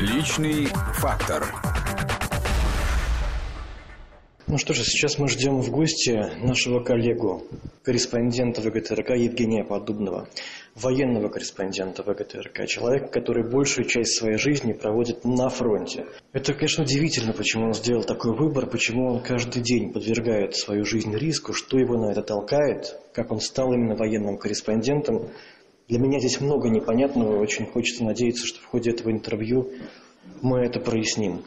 Личный фактор. Ну что же, сейчас мы ждем в гости нашего коллегу, корреспондента ВГТРК Евгения Подубного, военного корреспондента ВГТРК, человека, который большую часть своей жизни проводит на фронте. Это, конечно, удивительно, почему он сделал такой выбор, почему он каждый день подвергает свою жизнь риску, что его на это толкает, как он стал именно военным корреспондентом. Для меня здесь много непонятного, очень хочется надеяться, что в ходе этого интервью мы это проясним.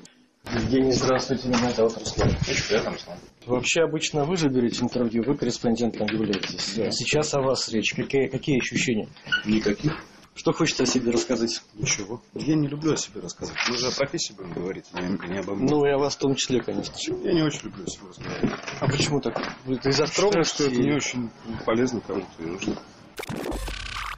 Евгений, здравствуйте, меня зовут Руслан. Приятно, Руслан. Вообще обычно вы же берете интервью, вы корреспондентом являетесь. Да. Сейчас о вас речь. Какие, какие ощущения? Никаких. Что хочется о себе рассказать? Ничего. Я не люблю о себе рассказывать. Мы же о профессии будем говорить, а не обо мне. Ну, и о вас в том числе, конечно. Я не очень люблю о себе разговаривать. А почему так? Это из-за Считаю, что это не очень полезно кому-то и нужно.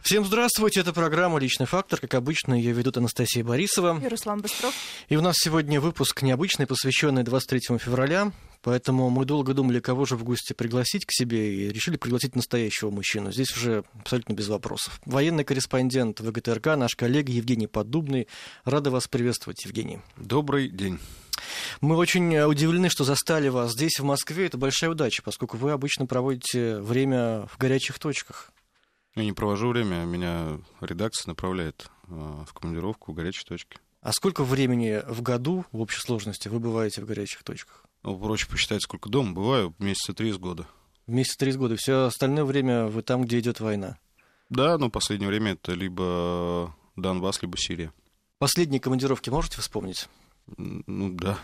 Всем здравствуйте, это программа «Личный фактор». Как обычно, ее ведут Анастасия Борисова. И Руслан Быстров. И у нас сегодня выпуск необычный, посвященный 23 февраля. Поэтому мы долго думали, кого же в гости пригласить к себе, и решили пригласить настоящего мужчину. Здесь уже абсолютно без вопросов. Военный корреспондент ВГТРК, наш коллега Евгений Поддубный. Рада вас приветствовать, Евгений. Добрый день. Мы очень удивлены, что застали вас здесь, в Москве. Это большая удача, поскольку вы обычно проводите время в горячих точках. Я не провожу время, меня редакция направляет э, в командировку в горячие точки. А сколько времени в году в общей сложности вы бываете в горячих точках? Ну, проще посчитать, сколько дома бываю, месяца три с года. Месяца три с года. Все остальное время вы там, где идет война? Да, но последнее время это либо Донбасс, либо Сирия. Последние командировки можете вспомнить? Ну да.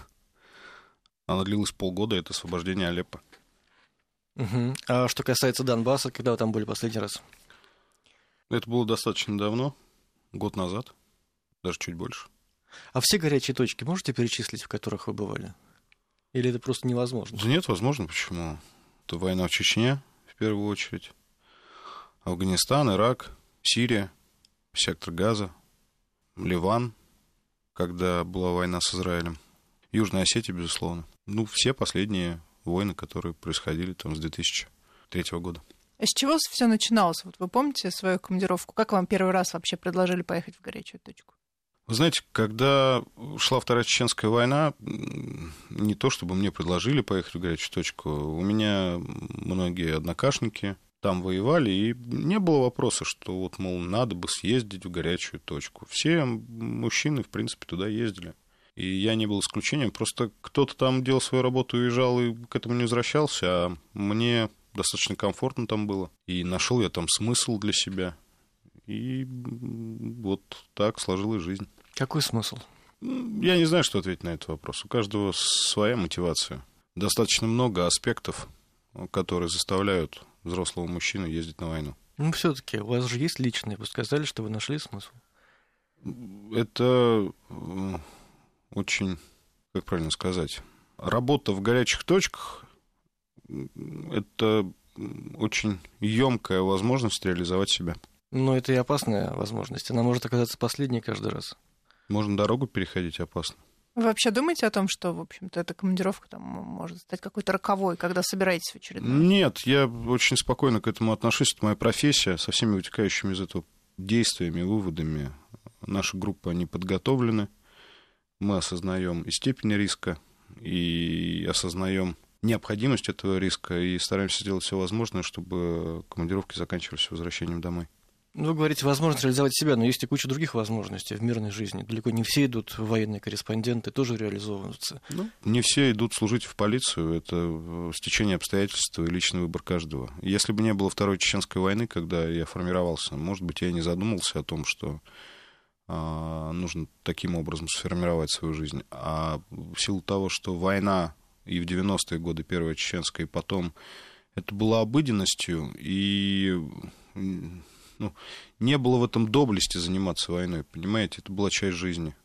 Она длилась полгода, это освобождение Алеппо. Угу. А что касается Донбасса, когда вы там были последний раз? Это было достаточно давно, год назад, даже чуть больше. А все горячие точки можете перечислить, в которых вы бывали? Или это просто невозможно? Да нет, возможно, почему? Это война в Чечне, в первую очередь. Афганистан, Ирак, Сирия, сектор Газа, Ливан, когда была война с Израилем. Южная Осетия, безусловно. Ну, все последние войны, которые происходили там с 2003 года. С чего все начиналось? Вот вы помните свою командировку? Как вам первый раз вообще предложили поехать в горячую точку? Вы знаете, когда шла Вторая Чеченская война, не то чтобы мне предложили поехать в горячую точку, у меня многие однокашники там воевали, и не было вопроса, что вот, мол, надо бы съездить в горячую точку. Все мужчины, в принципе, туда ездили. И я не был исключением, просто кто-то там делал свою работу, уезжал и к этому не возвращался, а мне достаточно комфортно там было. И нашел я там смысл для себя. И вот так сложилась жизнь. Какой смысл? Я не знаю, что ответить на этот вопрос. У каждого своя мотивация. Достаточно много аспектов, которые заставляют взрослого мужчину ездить на войну. Ну, все-таки у вас же есть личные. Вы сказали, что вы нашли смысл. Это э, очень, как правильно сказать, работа в горячих точках это очень емкая возможность реализовать себя. Но это и опасная возможность. Она может оказаться последней каждый раз. Можно дорогу переходить опасно. Вы вообще думаете о том, что, в общем-то, эта командировка там может стать какой-то роковой, когда собираетесь в очередной? Нет, я очень спокойно к этому отношусь. Это моя профессия со всеми вытекающими из этого действиями, выводами. Наши группы, они подготовлены. Мы осознаем и степень риска, и осознаем необходимость этого риска и стараемся сделать все возможное, чтобы командировки заканчивались возвращением домой. Ну, вы говорите, возможность реализовать себя, но есть и куча других возможностей в мирной жизни. Далеко не все идут военные корреспонденты, тоже реализовываются. Ну, не все идут служить в полицию, это стечение обстоятельств и личный выбор каждого. Если бы не было Второй Чеченской войны, когда я формировался, может быть, я не задумался о том, что а, нужно таким образом сформировать свою жизнь. А в силу того, что война и в 90-е годы Первая Чеченская, и потом, это было обыденностью, и ну, не было в этом доблести заниматься войной, понимаете, это была часть жизни.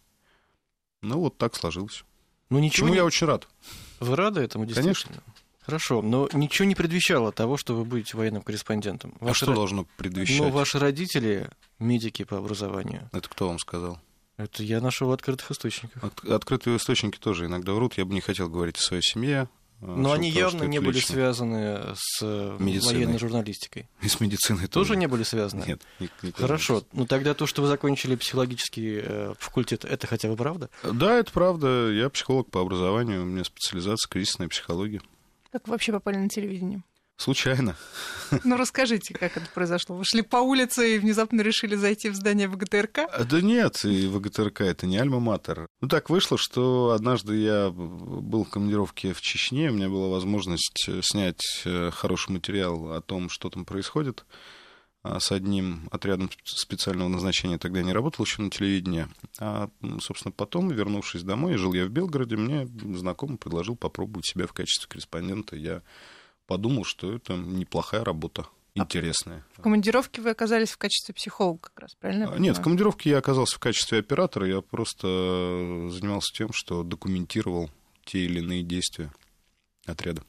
Ну, вот так сложилось. Ну, ничего Чему не... я очень рад. Вы рады этому, действительно? Конечно. Хорошо, но ничего не предвещало того, что вы будете военным корреспондентом. Ваши а что ро... должно предвещать? Ну, ваши родители медики по образованию. Это кто вам сказал? Это я нашел в открытых источниках. От, открытые источники тоже иногда врут. Я бы не хотел говорить о своей семье. э, Но они явно не это были лично. связаны с э, Медициной. военной журналистикой. И с медициной Тоже не были связаны? Нет. никогда. Хорошо. Ну тогда то, что вы закончили психологический э, факультет, это хотя бы правда? Да, это правда. Я психолог по образованию, у меня специализация кризисная психология. Как вы вообще попали на телевидение? Случайно. Ну, расскажите, как это произошло. Вы шли по улице и внезапно решили зайти в здание ВГТРК? А, Да нет, и ВГТРК это не альма-матер. Ну так вышло, что однажды я был в командировке в Чечне, у меня была возможность э, снять э, хороший материал о том, что там происходит а, с одним отрядом специального назначения. Тогда я не работал еще на телевидении. А, собственно, потом, вернувшись домой, жил я в Белгороде, мне знакомый предложил попробовать себя в качестве корреспондента. Я подумал, что это неплохая работа, интересная. В командировке вы оказались в качестве психолога как раз, правильно? А, Нет, в командировке я оказался в качестве оператора. Я просто э, занимался тем, что документировал те или иные действия отряда.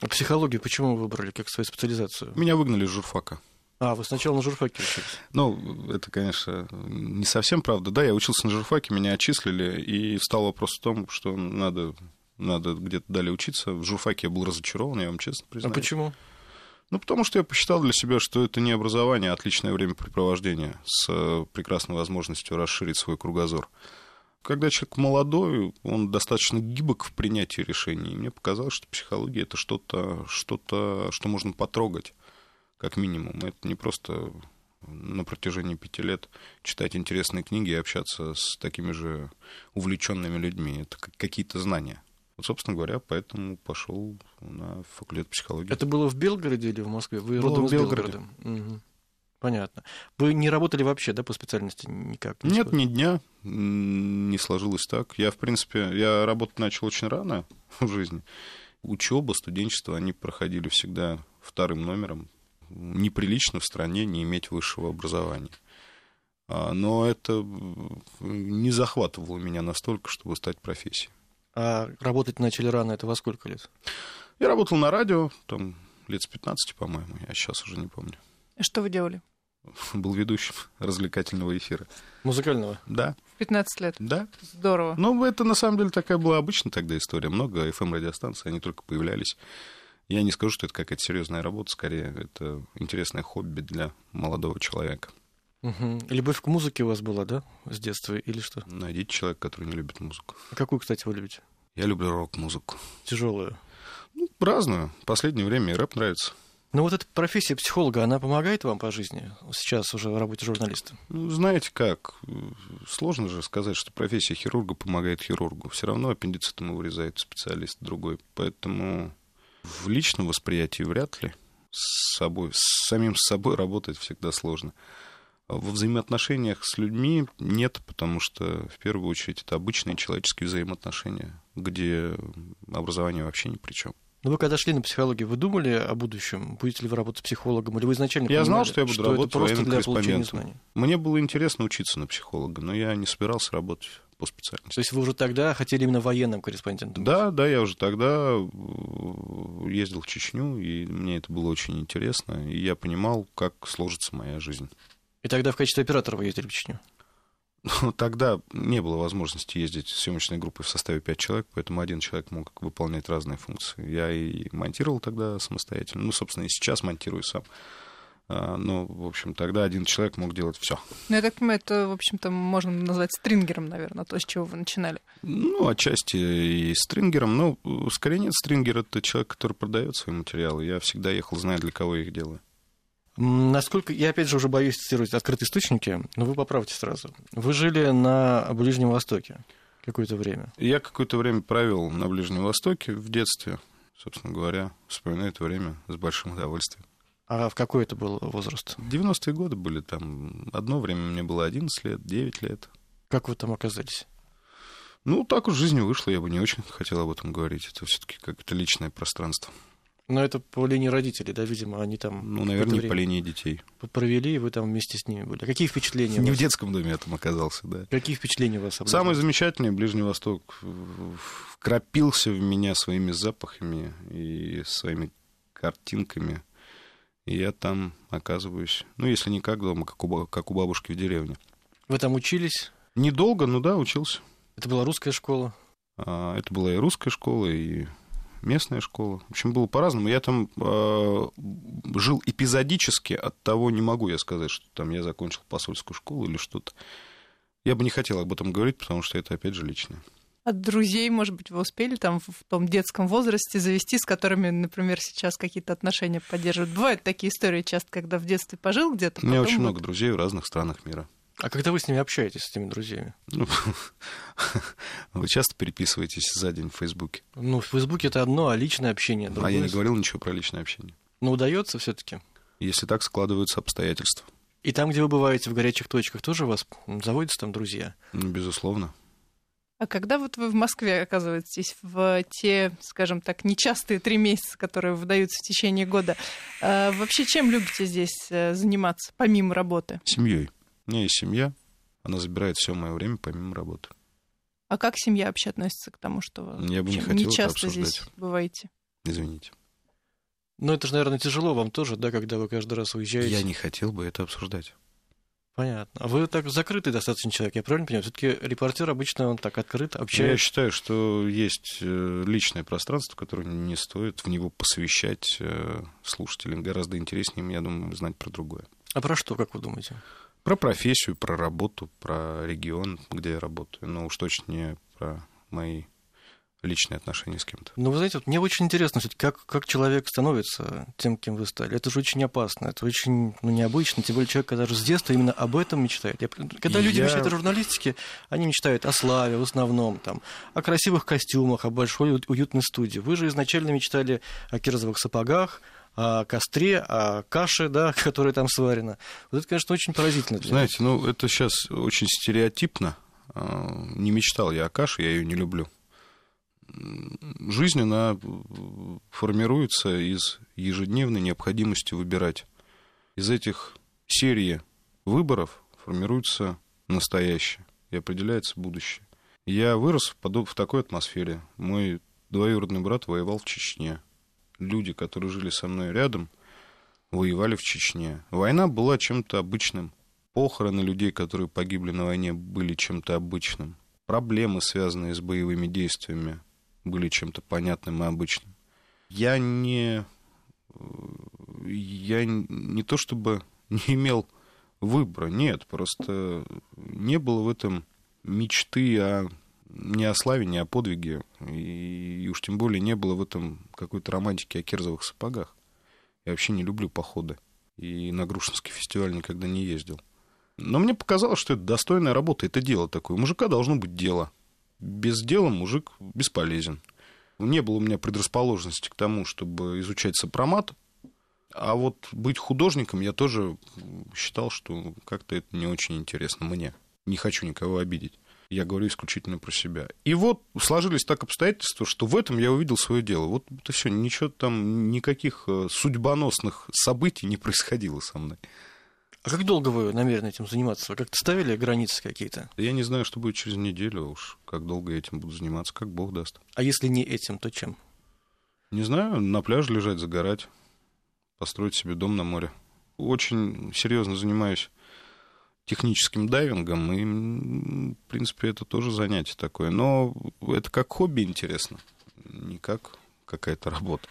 А психологию почему вы выбрали как свою специализацию? Меня выгнали из журфака. А, вы сначала на журфаке учились. Ну, это, конечно, не совсем правда. Да, я учился на журфаке, меня отчислили, и стал вопрос в том, что надо, надо где-то далее учиться. В журфаке я был разочарован, я вам честно А признаюсь. почему? Ну, потому что я посчитал для себя, что это не образование, а отличное времяпрепровождение с э, прекрасной возможностью расширить свой кругозор. Когда человек молодой, он достаточно гибок в принятии решений. И мне показалось, что психология это что-то, что-то, что можно потрогать, как минимум. Это не просто на протяжении пяти лет читать интересные книги и общаться с такими же увлеченными людьми. Это как- какие-то знания. Вот, собственно говоря, поэтому пошел на факультет психологии. Это было в Белгороде или в Москве? Вы Было родом в Белгороде. Белгорода? Мгм. Понятно. Вы не работали вообще, да, по специальности никак? Нет, ни дня не сложилось так. Я, в принципе, я работать начал очень рано в жизни. Учеба, студенчество, они проходили всегда вторым номером. Неприлично в стране не иметь высшего образования. А, Но это не захватывало меня настолько, чтобы стать профессией. А работать начали рано, это во сколько лет? Я работал на радио, там, лет с 15, по-моему, я сейчас уже не помню. И Что вы делали? Был ведущим развлекательного эфира. Музыкального? Да, В 15 лет. да, Здорово. Ну, это на самом деле такая была обычная тогда история. Много FM-радиостанций, они только появлялись. Я не скажу, что это какая-то серьезная работа, скорее, это интересное хобби для молодого человека. Мгм. Любовь к музыке у вас была, да, с детства или что? Найдите человека, который не любит музыку. А какую, кстати, вы любите? Я люблю рок-музыку. Тяжелую. Ну, разную. В последнее время и рэп нравится. Ну вот эта профессия психолога, она помогает вам по жизни сейчас уже в работе журналиста? Ну, знаете как, сложно же сказать, что профессия хирурга помогает хирургу. Все равно аппендицит ему вырезает специалист другой. Поэтому в личном восприятии вряд ли. С собой, с самим собой работать всегда сложно. Во взаимоотношениях с людьми нет, потому что в первую очередь это обычные человеческие взаимоотношения, где образование вообще ни при чем. Ну вы когда шли на психологию, вы думали о будущем? Будете ли вы работать психологом? Или вы изначально Я знал, понимали, что я буду это работать просто военным для получения знаний? Мне было интересно учиться на психолога, но я не собирался работать по специальности. То есть вы уже тогда хотели именно военным корреспондентом? Да, да, я уже тогда э, ездил в Чечню, и мне это было очень интересно, и я понимал, как сложится моя жизнь. И тогда в качестве оператора вы ездили в Чечню? Но тогда не было возможности ездить с съемочной группой в составе пять человек, поэтому один человек мог выполнять разные функции. Я и монтировал тогда самостоятельно, ну, собственно, и сейчас монтирую сам. А, Но, в общем, тогда один человек мог делать все. Ну, я так понимаю, это, в общем-то, можно назвать стрингером, наверное, то, с чего вы начинали. Ну, отчасти и стрингером. Но скорее нет, стрингер — это человек, который продает свои материалы. Я всегда ехал, зная, для кого я их делаю. Насколько, я опять же уже боюсь цитировать открытые источники, но вы поправьте сразу. Вы жили на Ближнем Востоке какое-то время. Я какое-то время провел на Ближнем Востоке в детстве, собственно говоря, вспоминаю это время с большим удовольствием. А в какой это был возраст? 90-е годы были там. Одно время мне было 11 лет, 9 лет. Как вы там оказались? Ну, так уж жизнь вышла, я бы не очень хотел об этом говорить. Это все-таки как-то личное пространство. Ну, это по линии родителей, да, видимо, они там Ну, наверное, по линии детей. провели, и вы там вместе с ними были. Какие впечатления? Не в вас? детском доме я там оказался, да. Какие впечатления у вас? образовались? Самое замечательное, Ближний Восток вкрапился в меня своими запахами и своими картинками. И я там оказываюсь, ну, если не как дома, как у, как у бабушки в деревне. Вы там учились? Недолго, ну да, учился. Это была русская школа? А, Это была и русская школа, и местная школа. В общем, было по-разному. Я там э, жил эпизодически, от того не могу я сказать, что там я закончил посольскую школу или что-то. Я бы не хотел об этом говорить, потому что это, опять же, личное. От друзей, может быть, вы успели там в том детском возрасте завести, с которыми, например, сейчас какие-то отношения поддерживают? Бывают такие истории часто, когда в детстве пожил где-то. У меня очень вот- много друзей в разных странах мира. А когда вы с ними общаетесь, с этими друзьями? Ну, Вы часто переписываетесь за день в Фейсбуке? Ну, в Фейсбуке это одно, а личное общение А другое. я не говорил ничего про личное общение. Но удается все-таки. Если так складываются обстоятельства. И там, где вы бываете в горячих точках, тоже у вас заводятся там друзья? Ну, безусловно. А когда вот вы в Москве оказываетесь в те, скажем так, нечастые три месяца, которые выдаются в течение года, э, вообще чем любите здесь э, заниматься, помимо работы? Семьей. У меня есть семья, она забирает все мое время помимо работы. А как семья вообще относится к тому, что вы Я бы не хотел это часто здесь бываете? Извините. Ну, это же, наверное, тяжело вам тоже, да, когда вы каждый раз уезжаете. Я не хотел бы это обсуждать. Понятно. А вы так закрытый достаточно человек, я правильно понимаю? Все-таки репортер обычно он так открыт, Я общается. считаю, что есть э, личное пространство, которое не стоит в него посвящать э, слушателям. Гораздо интереснее, я думаю, знать про другое. А про что, как вы думаете? Про профессию, про работу, про регион, где я работаю. Но уж точно не про мои личные отношения с кем-то. Ну, вы знаете, вот мне очень интересно, как, как человек становится тем, кем вы стали. Это же очень опасно, это очень ну, необычно. Тем более человек, когда же с детства именно об этом мечтает. Я- когда люди Я- мечтают о журналистике, они мечтают о славе в основном, там, о красивых костюмах, о большой уютной студии. Вы же изначально мечтали о кирзовых сапогах, костре, о каше, да, которая там сварена. Вот это, конечно, очень поразительно. Знаете, ну это сейчас очень стереотипно. А, Не мечтал я о каше, я ее не люблю. Жизнь, она э, формируется из ежедневной необходимости выбирать. Из этих серии выборов формируется настоящее и определяется будущее. Я вырос в такой атмосфере. Мой двоюродный брат воевал в Чечне. Люди, которые жили со мной рядом, воевали в Чечне. Война была чем-то обычным. Похороны людей, которые погибли на войне, были чем-то обычным. Проблемы, связанные с боевыми действиями, были чем-то понятным и обычным. Я не... Я не то чтобы не имел выбора, нет, просто не было в этом мечты о не о славе, не о подвиге, и уж тем более не было в этом какой-то романтики о кирзовых сапогах. Я вообще не люблю походы. И на Грушинский фестиваль никогда не ездил. Но мне показалось, что это достойная работа, это дело такое. У мужика должно быть дело. Без дела мужик бесполезен. Не было у меня предрасположенности к тому, чтобы изучать сопромат. А вот быть художником я тоже считал, что как-то это не очень интересно мне. Не хочу никого обидеть. Я говорю исключительно про себя. И вот сложились так обстоятельства, что в этом я увидел свое дело. Вот это все, ничего там, никаких э, судьбоносных событий не происходило со мной. А как долго вы намерены этим заниматься? Вы как-то ставили границы какие-то? Я не знаю, что будет через неделю, а уж как долго я этим буду заниматься, как Бог даст. А если не этим, то чем? Не знаю, на пляже лежать, загорать, построить себе дом на море. Очень серьезно занимаюсь техническим дайвингом, и, в принципе, это тоже занятие такое. Но это как хобби интересно, не как какая-то работа.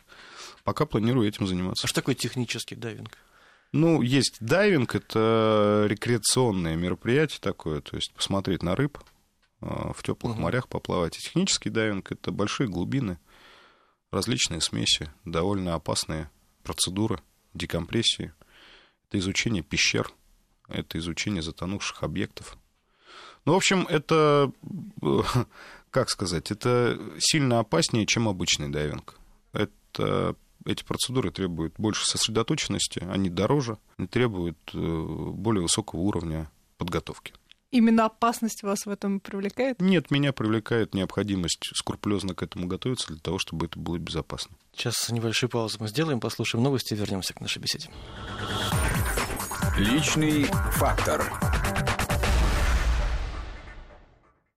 Пока планирую этим заниматься. А что такое технический дайвинг? Ну, есть дайвинг, это рекреационное мероприятие такое, то есть посмотреть на рыб, а, в теплых Мгм. морях поплавать. И технический дайвинг это большие глубины, различные смеси, довольно опасные процедуры декомпрессии. Это изучение пещер, это изучение затонувших объектов. Ну, в общем, это, э, как сказать, это сильно опаснее, чем обычный дайвинг. Это эти процедуры требуют больше сосредоточенности, они дороже, и требуют э, более высокого уровня подготовки. Именно опасность вас в этом привлекает? Нет, меня привлекает необходимость скрупулезно к этому готовиться для того, чтобы это было безопасно. Сейчас небольшую паузу мы сделаем, послушаем новости и вернемся к нашей беседе. Личный фактор.